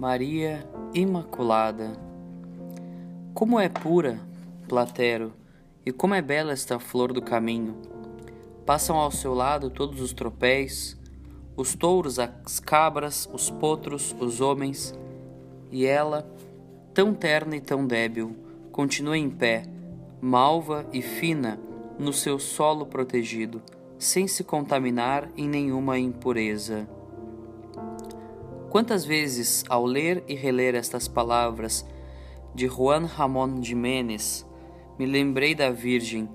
Maria Imaculada. Como é pura, Platero, e como é bela esta flor do caminho. Passam ao seu lado todos os tropéis, os touros, as cabras, os potros, os homens, e ela, tão terna e tão débil, continua em pé, malva e fina, no seu solo protegido, sem se contaminar em nenhuma impureza. Quantas vezes, ao ler e reler estas palavras de Juan Ramón Jiménez, me lembrei da Virgem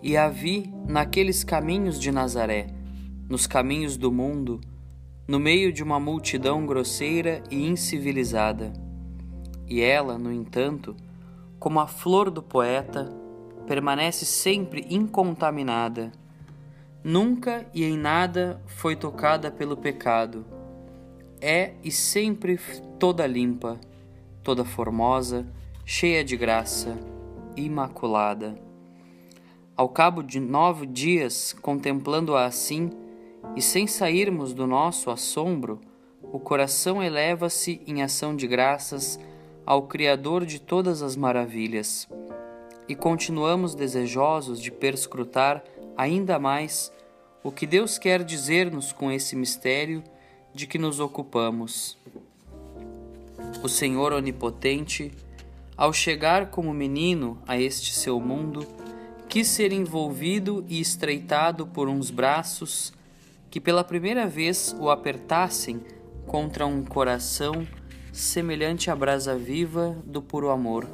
e a vi naqueles caminhos de Nazaré, nos caminhos do mundo, no meio de uma multidão grosseira e incivilizada. E ela, no entanto, como a flor do poeta, permanece sempre incontaminada. Nunca e em nada foi tocada pelo pecado é e sempre toda limpa, toda formosa, cheia de graça, imaculada. Ao cabo de nove dias, contemplando-a assim, e sem sairmos do nosso assombro, o coração eleva-se em ação de graças ao Criador de todas as maravilhas, e continuamos desejosos de perscrutar ainda mais o que Deus quer dizer-nos com esse mistério de que nos ocupamos. O Senhor Onipotente, ao chegar como menino a este seu mundo, quis ser envolvido e estreitado por uns braços que pela primeira vez o apertassem contra um coração semelhante à brasa viva do puro amor.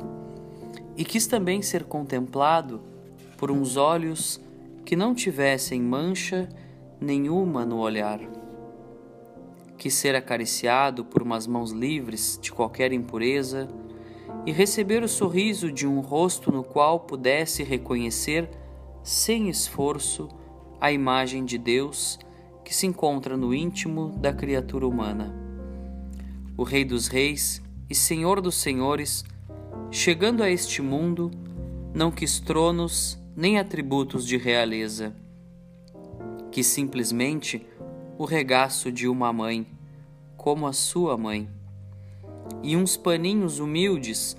E quis também ser contemplado por uns olhos que não tivessem mancha nenhuma no olhar que ser acariciado por umas mãos livres de qualquer impureza e receber o sorriso de um rosto no qual pudesse reconhecer, sem esforço, a imagem de Deus que se encontra no íntimo da criatura humana. O Rei dos Reis e Senhor dos Senhores, chegando a este mundo, não quis tronos nem atributos de realeza, que simplesmente o regaço de uma mãe, como a sua mãe, e uns paninhos humildes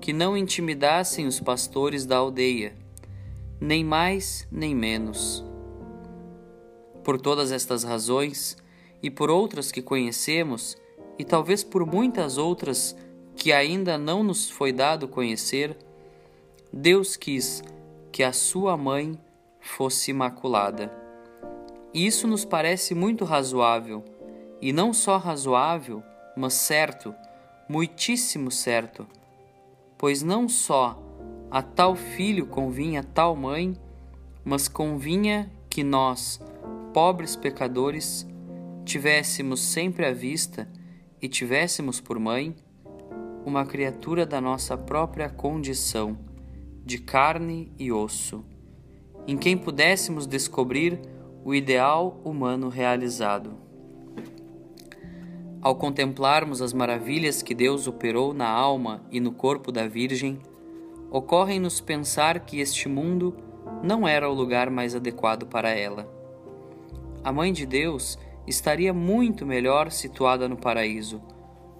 que não intimidassem os pastores da aldeia, nem mais nem menos. Por todas estas razões, e por outras que conhecemos, e talvez por muitas outras que ainda não nos foi dado conhecer, Deus quis que a sua mãe fosse imaculada. Isso nos parece muito razoável, e não só razoável, mas certo, muitíssimo certo, pois não só a tal filho convinha tal mãe, mas convinha que nós, pobres pecadores, tivéssemos sempre à vista e tivéssemos por mãe uma criatura da nossa própria condição, de carne e osso, em quem pudéssemos descobrir o ideal humano realizado. Ao contemplarmos as maravilhas que Deus operou na alma e no corpo da Virgem, ocorre-nos pensar que este mundo não era o lugar mais adequado para ela. A Mãe de Deus estaria muito melhor situada no paraíso,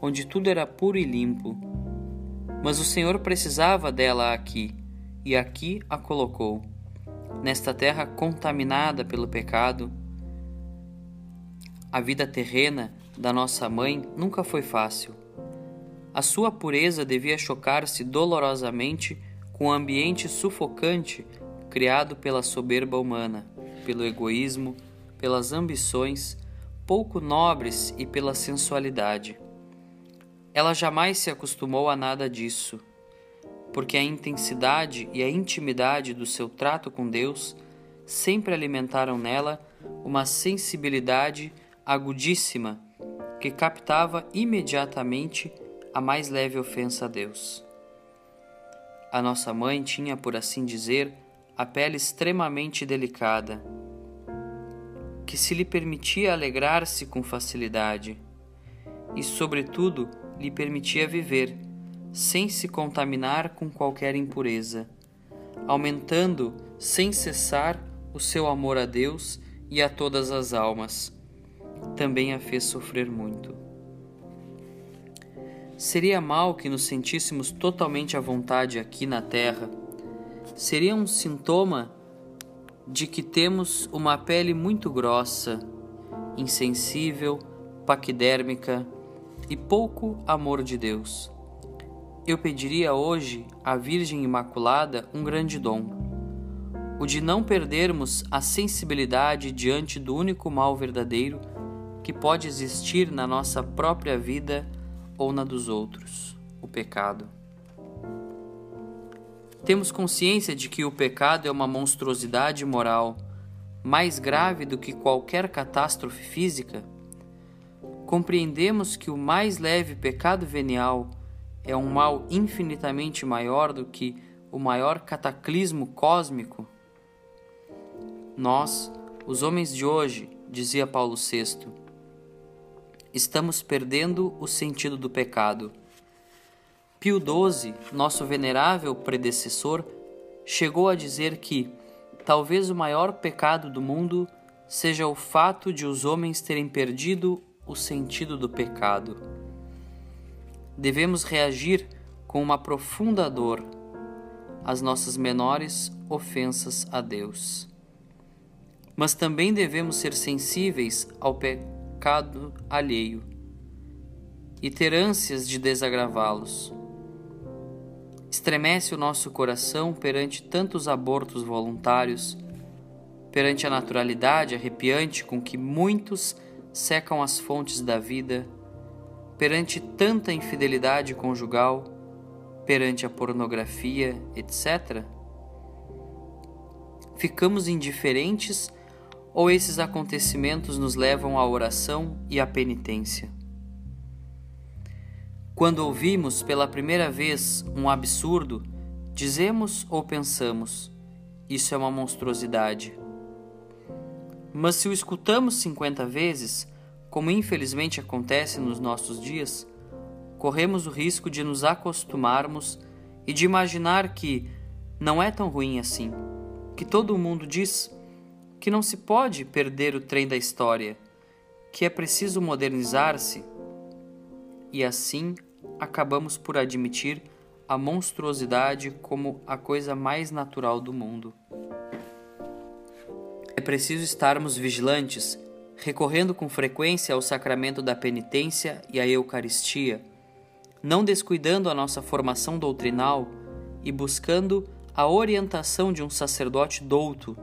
onde tudo era puro e limpo. Mas o Senhor precisava dela aqui, e aqui a colocou nesta terra contaminada pelo pecado. A vida terrena da nossa mãe nunca foi fácil. A sua pureza devia chocar-se dolorosamente com o ambiente sufocante criado pela soberba humana, pelo egoísmo, pelas ambições pouco nobres e pela sensualidade. Ela jamais se acostumou a nada disso porque a intensidade e a intimidade do seu trato com Deus sempre alimentaram nela uma sensibilidade agudíssima que captava imediatamente a mais leve ofensa a Deus. A nossa mãe tinha, por assim dizer, a pele extremamente delicada, que se lhe permitia alegrar-se com facilidade e, sobretudo, lhe permitia viver sem se contaminar com qualquer impureza, aumentando sem cessar o seu amor a Deus e a todas as almas. Também a fez sofrer muito. Seria mal que nos sentíssemos totalmente à vontade aqui na Terra. Seria um sintoma de que temos uma pele muito grossa, insensível, paquidérmica e pouco amor de Deus. Eu pediria hoje à Virgem Imaculada um grande dom, o de não perdermos a sensibilidade diante do único mal verdadeiro que pode existir na nossa própria vida ou na dos outros, o pecado. Temos consciência de que o pecado é uma monstruosidade moral mais grave do que qualquer catástrofe física? Compreendemos que o mais leve pecado venial é um mal infinitamente maior do que o maior cataclismo cósmico? Nós, os homens de hoje, dizia Paulo VI, estamos perdendo o sentido do pecado. Pio XII, nosso venerável predecessor, chegou a dizer que talvez o maior pecado do mundo seja o fato de os homens terem perdido o sentido do pecado. Devemos reagir com uma profunda dor às nossas menores ofensas a Deus. Mas também devemos ser sensíveis ao pecado alheio e ter ânsias de desagravá-los. Estremece o nosso coração perante tantos abortos voluntários, perante a naturalidade arrepiante com que muitos secam as fontes da vida, perante tanta infidelidade conjugal, perante a pornografia, etc. Ficamos indiferentes ou esses acontecimentos nos levam à oração e à penitência? Quando ouvimos pela primeira vez um absurdo, dizemos ou pensamos: isso é uma monstruosidade. Mas se o escutamos 50 vezes, como infelizmente acontece nos nossos dias, corremos o risco de nos acostumarmos e de imaginar que não é tão ruim assim, que todo mundo diz que não se pode perder o trem da história, que é preciso modernizar-se, e assim acabamos por admitir a monstruosidade como a coisa mais natural do mundo. É preciso estarmos vigilantes, recorrendo com frequência ao sacramento da penitência e à Eucaristia, não descuidando a nossa formação doutrinal e buscando a orientação de um sacerdote douto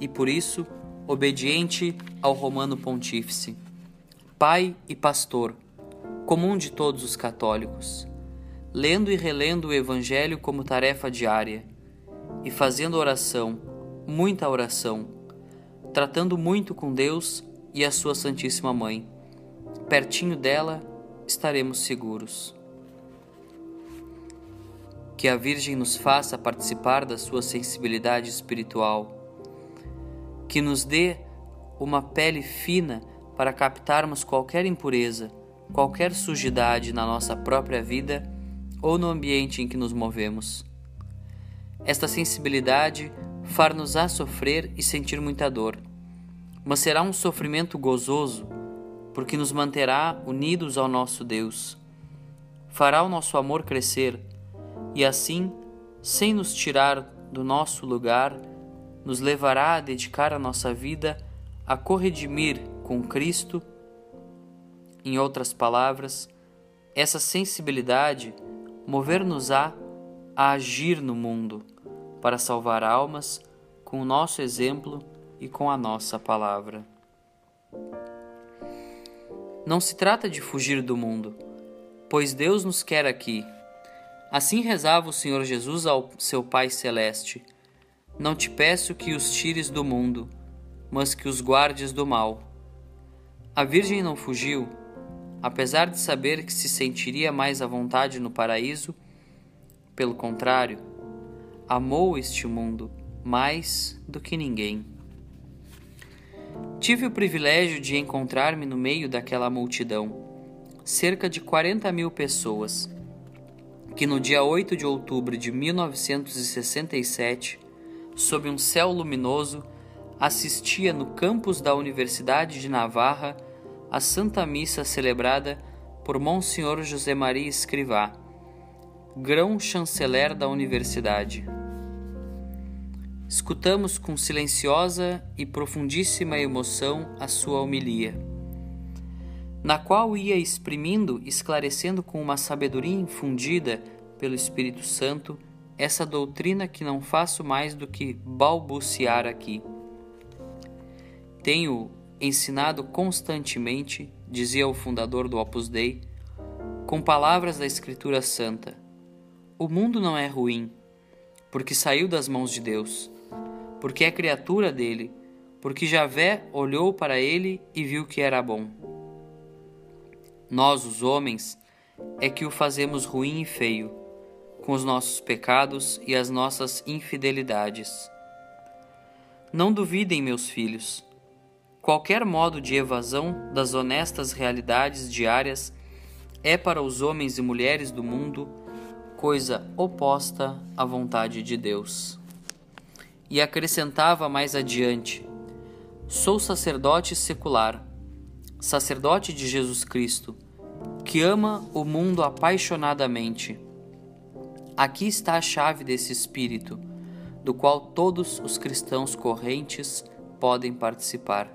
e por isso obediente ao Romano Pontífice, Pai e Pastor, comum de todos os católicos, lendo e relendo o Evangelho como tarefa diária e fazendo oração, muita oração, tratando muito com Deus e a Sua Santíssima Mãe. Pertinho dela estaremos seguros. Que a Virgem nos faça participar da sua sensibilidade espiritual que nos dê uma pele fina para captarmos qualquer impureza, qualquer sujidade na nossa própria vida ou no ambiente em que nos movemos. Esta sensibilidade far-nos-á sofrer e sentir muita dor, mas será um sofrimento gozoso, porque nos manterá unidos ao nosso Deus. Fará o nosso amor crescer e assim, sem nos tirar do nosso lugar, nos levará a dedicar a nossa vida a corredimir com Cristo. Em outras palavras, essa sensibilidade mover-nos-á a agir no mundo para salvar almas com o nosso exemplo e com a nossa palavra. Não se trata de fugir do mundo, pois Deus nos quer aqui. Assim rezava o Senhor Jesus ao seu Pai Celeste não te peço que os tires do mundo, mas que os guardes do mal. A Virgem não fugiu, apesar de saber que se sentiria mais à vontade no paraíso. Pelo contrário, amou este mundo mais do que ninguém. Tive o privilégio de encontrar-me no meio daquela multidão, cerca de 40 mil pessoas, que no dia 8 de outubro de 1967 sob um céu luminoso, assistia no campus da Universidade de Navarra à Santa Missa celebrada por Monsenhor José Maria Escrivá, grão-chanceler da Universidade. Escutamos com silenciosa e profundíssima emoção a sua homilia, na qual ia exprimindo, esclarecendo com uma sabedoria infundida pelo Espírito Santo essa doutrina que não faço mais do que balbuciar aqui. Tenho ensinado constantemente, dizia o fundador do Opus Dei, com palavras da Escritura Santa: O mundo não é ruim, porque saiu das mãos de Deus, porque é criatura dele, porque Javé olhou para ele e viu que era bom. Nós, os homens, é que o fazemos ruim e feio, com os nossos pecados e as nossas infidelidades. Não duvidem, meus filhos, Qualquer modo de evasão das honestas realidades diárias é para os homens e mulheres do mundo coisa oposta à vontade de Deus. E acrescentava mais adiante: Sou sacerdote secular, sacerdote de Jesus Cristo, que ama o mundo apaixonadamente. Aqui está a chave desse espírito, do qual todos os cristãos correntes podem participar.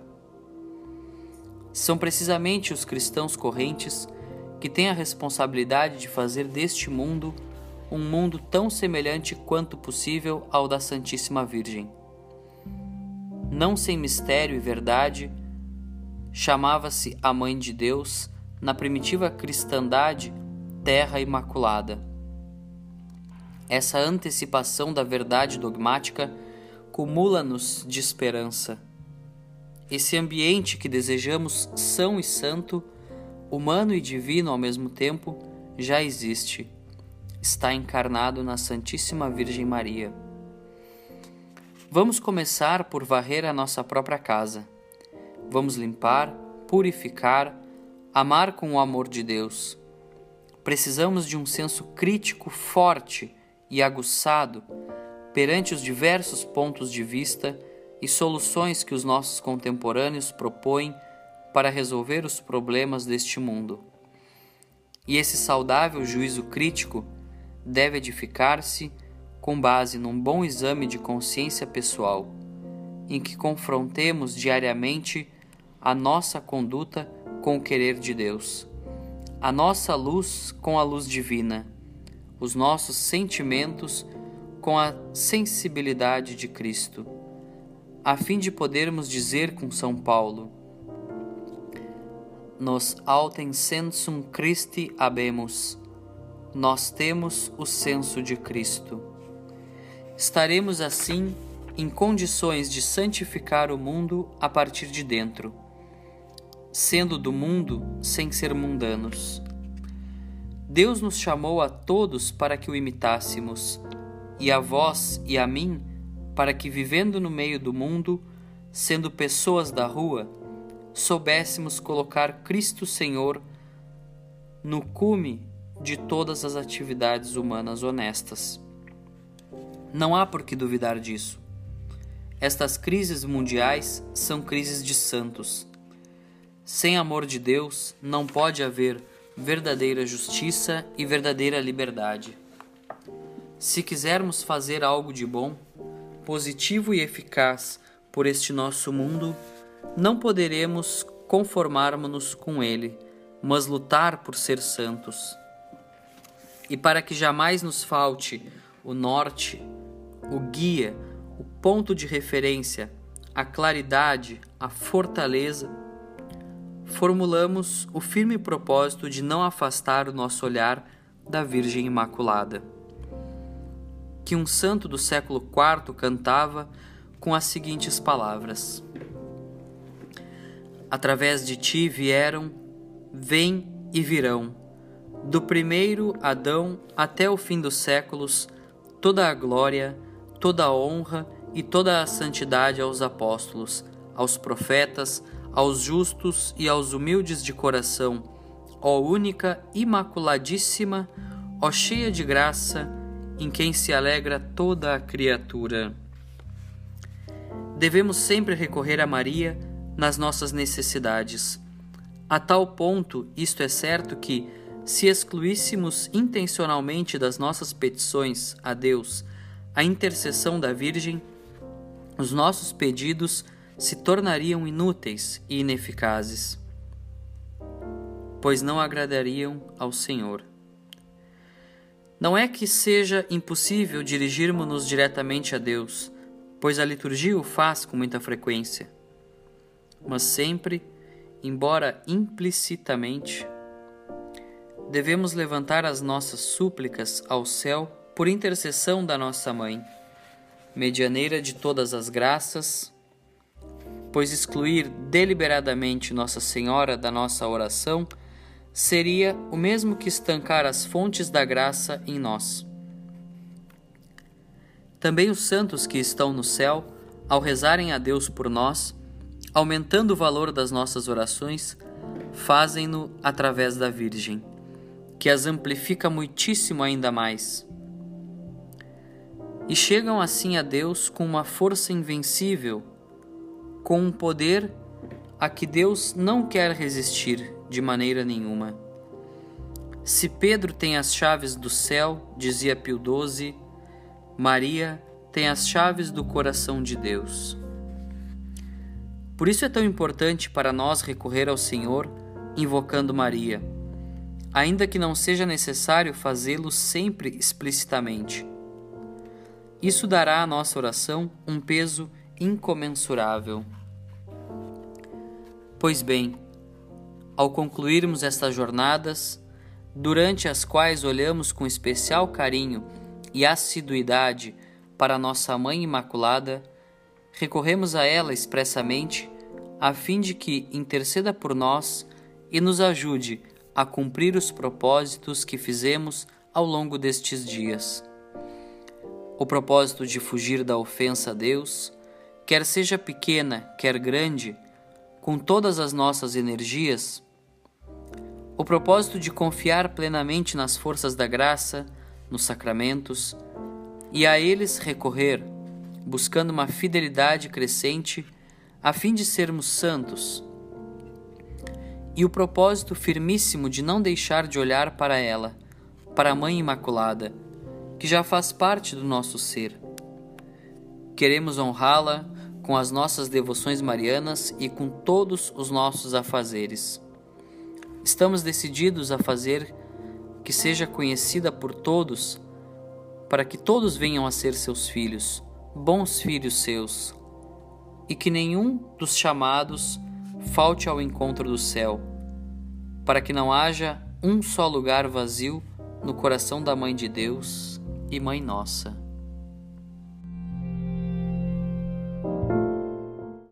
São precisamente os cristãos correntes que têm a responsabilidade de fazer deste mundo um mundo tão semelhante quanto possível ao da Santíssima Virgem. Não sem mistério e verdade, chamava-se a Mãe de Deus na primitiva cristandade Terra Imaculada. Essa antecipação da verdade dogmática cumula-nos de esperança esse ambiente que desejamos são e santo, humano e divino ao mesmo tempo, já existe. Está encarnado na Santíssima Virgem Maria. Vamos começar por varrer a nossa própria casa. Vamos limpar, purificar, amar com o amor de Deus. Precisamos de um senso crítico forte e aguçado perante os diversos pontos de vista e soluções que os nossos contemporâneos propõem para resolver os problemas deste mundo. E esse saudável juízo crítico deve edificar-se com base num bom exame de consciência pessoal, em que confrontemos diariamente a nossa conduta com o querer de Deus, a nossa luz com a luz divina, os nossos sentimentos com a sensibilidade de Cristo a fim de podermos dizer com São Paulo: Nos autem sensum Christi habemus, nós temos o senso de Cristo. Estaremos assim em condições de santificar o mundo a partir de dentro, sendo do mundo sem ser mundanos. Deus nos chamou a todos para que o imitássemos, e a vós e a mim para que, vivendo no meio do mundo, sendo pessoas da rua, soubéssemos colocar Cristo Senhor no cume de todas as atividades humanas honestas. Não há por que duvidar disso. Estas crises mundiais são crises de santos. Sem amor de Deus não pode haver verdadeira justiça e verdadeira liberdade. Se quisermos fazer algo de bom, positivo e eficaz por este nosso mundo, não poderemos conformarmos-nos com ele, mas lutar por ser santos. E para que jamais nos falte o norte, o guia, o ponto de referência, a claridade, a fortaleza, formulamos o firme propósito de não afastar o nosso olhar da Virgem Imaculada que um santo do século IV cantava com as seguintes palavras: Através de ti vieram, vêm e virão, do primeiro Adão até o fim dos séculos, toda a glória, toda a honra e toda a santidade aos apóstolos, aos profetas, aos justos e aos humildes de coração, ó única, imaculadíssima, ó cheia de graça, em quem se alegra toda a criatura. Devemos sempre recorrer a Maria nas nossas necessidades, A tal ponto, isto é certo que, se excluíssemos intencionalmente das nossas petições a Deus a intercessão da Virgem, os nossos pedidos se tornariam inúteis e ineficazes, pois não agradariam ao Senhor. Não é que seja impossível dirigirmos-nos diretamente a Deus, pois a liturgia o faz com muita frequência, mas sempre, embora implicitamente, devemos levantar as nossas súplicas ao céu por intercessão da nossa Mãe, medianeira de todas as graças, pois excluir deliberadamente Nossa Senhora da nossa oração seria o mesmo que estancar as fontes da graça em nós. Também os santos que estão no céu, ao rezarem a Deus por nós, aumentando o valor das nossas orações, fazem-no através da Virgem, que as amplifica muitíssimo ainda mais. E chegam assim a Deus com uma força invencível, com um poder a que Deus não quer resistir de maneira nenhuma. Se Pedro tem as chaves do céu, dizia Pio XII, Maria tem as chaves do coração de Deus. Por isso é tão importante para nós recorrer ao Senhor invocando Maria, ainda que não seja necessário fazê-lo sempre explicitamente. Isso dará à nossa oração um peso incomensurável. Pois bem, ao concluirmos estas jornadas, durante as quais olhamos com especial carinho e assiduidade para nossa Mãe Imaculada, recorremos a ela expressamente a fim de que interceda por nós e nos ajude a cumprir os propósitos que fizemos ao longo destes dias. O propósito de fugir da ofensa a Deus, quer seja pequena, quer grande, com todas as nossas energias, o propósito de confiar plenamente nas forças da graça, nos sacramentos, e a eles recorrer, buscando uma fidelidade crescente a fim de sermos santos, e o propósito firmíssimo de não deixar de olhar para ela, para a Mãe Imaculada, que já faz parte do nosso ser. Queremos honrá-la com as nossas devoções marianas e com todos os nossos afazeres. Estamos decididos a fazer que seja conhecida por todos, para que todos venham a ser seus filhos, bons filhos seus, e que nenhum dos chamados falte ao encontro do céu, para que não haja um só lugar vazio no coração da Mãe de Deus e Mãe Nossa.